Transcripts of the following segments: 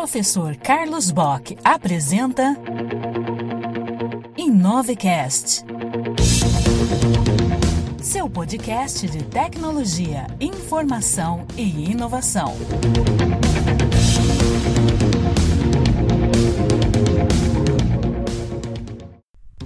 Professor Carlos Bock apresenta Inovecast. Seu podcast de tecnologia, informação e inovação.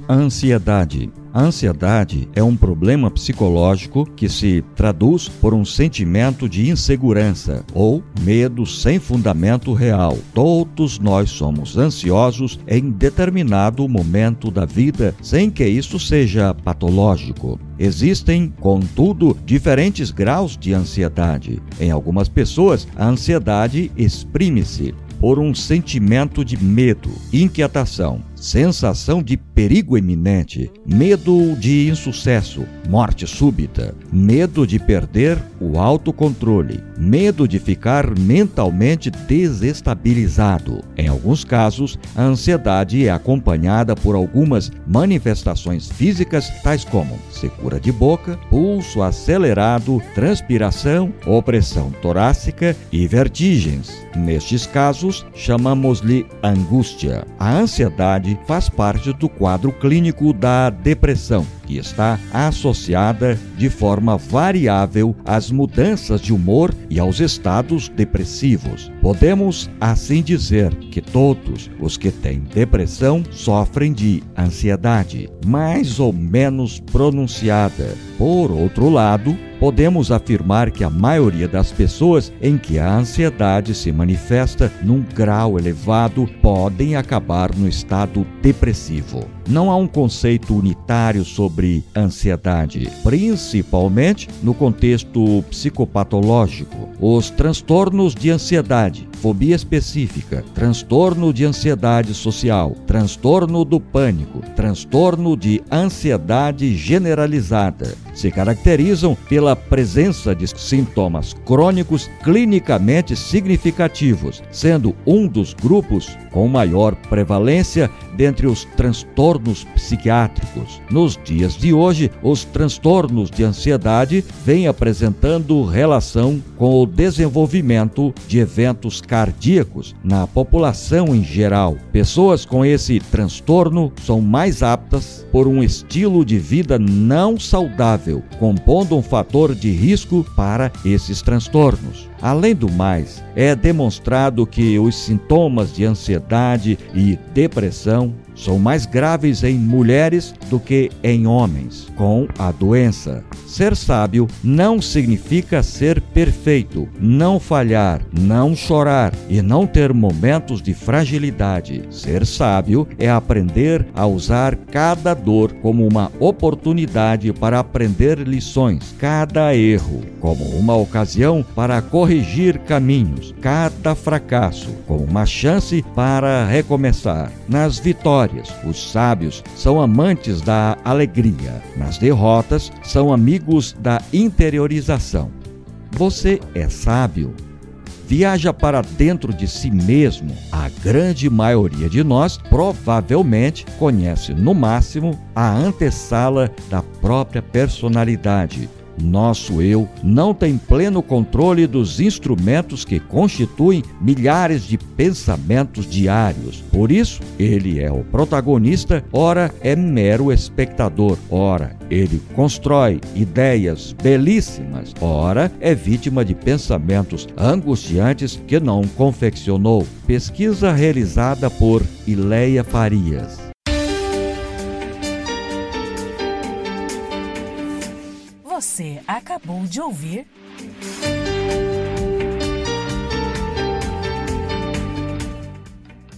Ansiedade. A ansiedade é um problema psicológico que se traduz por um sentimento de insegurança ou medo sem fundamento real. Todos nós somos ansiosos em determinado momento da vida, sem que isso seja patológico. Existem, contudo, diferentes graus de ansiedade. Em algumas pessoas, a ansiedade exprime-se por um sentimento de medo, inquietação, sensação de perigo iminente, medo de insucesso, morte súbita, medo de perder o autocontrole, medo de ficar mentalmente desestabilizado. Em alguns casos, a ansiedade é acompanhada por algumas manifestações físicas, tais como secura de boca, pulso acelerado, transpiração, opressão torácica e vertigens. Nestes casos, chamamos-lhe angústia. A ansiedade faz parte do quadro clínico da depressão, que está associada de forma variável às mudanças de humor e aos estados depressivos. Podemos assim dizer que todos os que têm depressão sofrem de ansiedade, mais ou menos pronunciada. Por outro lado, podemos afirmar que a maioria das pessoas em que a ansiedade se manifesta num grau elevado podem acabar no estado depressivo. Não há um conceito unitário sobre ansiedade, principalmente no contexto psicopatológico. Os transtornos de ansiedade, fobia específica, transtorno de ansiedade social, transtorno do pânico, transtorno de ansiedade generalizada, se caracterizam pela presença de sintomas crônicos clinicamente significativos, sendo um dos grupos com maior prevalência dentre os transtornos psiquiátricos. Nos dias de hoje, os transtornos de ansiedade vêm apresentando relação com o desenvolvimento de eventos cardíacos na população em geral. Pessoas com esse transtorno são mais aptas por um estilo de vida não saudável, compondo um fator de risco para esses transtornos. Além do mais, é demonstrado que os sintomas de ansiedade e depressão são mais graves em mulheres do que em homens com a doença. Ser sábio não significa ser perfeito, não falhar, não chorar e não ter momentos de fragilidade. Ser sábio é aprender a usar cada dor como uma oportunidade para aprender lições, cada erro como uma ocasião para corrigir caminhos, cada fracasso como uma chance para recomeçar. Nas vitórias, os sábios são amantes da alegria, nas derrotas, são amigos amigos da interiorização. Você é sábio? Viaja para dentro de si mesmo. A grande maioria de nós provavelmente conhece, no máximo, a antessala da própria personalidade nosso eu não tem pleno controle dos instrumentos que constituem milhares de pensamentos diários. Por isso, ele é o protagonista, ora é mero espectador, ora ele constrói ideias belíssimas, ora é vítima de pensamentos angustiantes que não confeccionou. Pesquisa realizada por Ileia Farias. Você acabou de ouvir.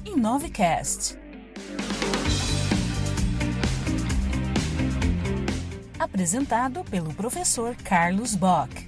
Inovecast. Apresentado pelo professor Carlos Bock.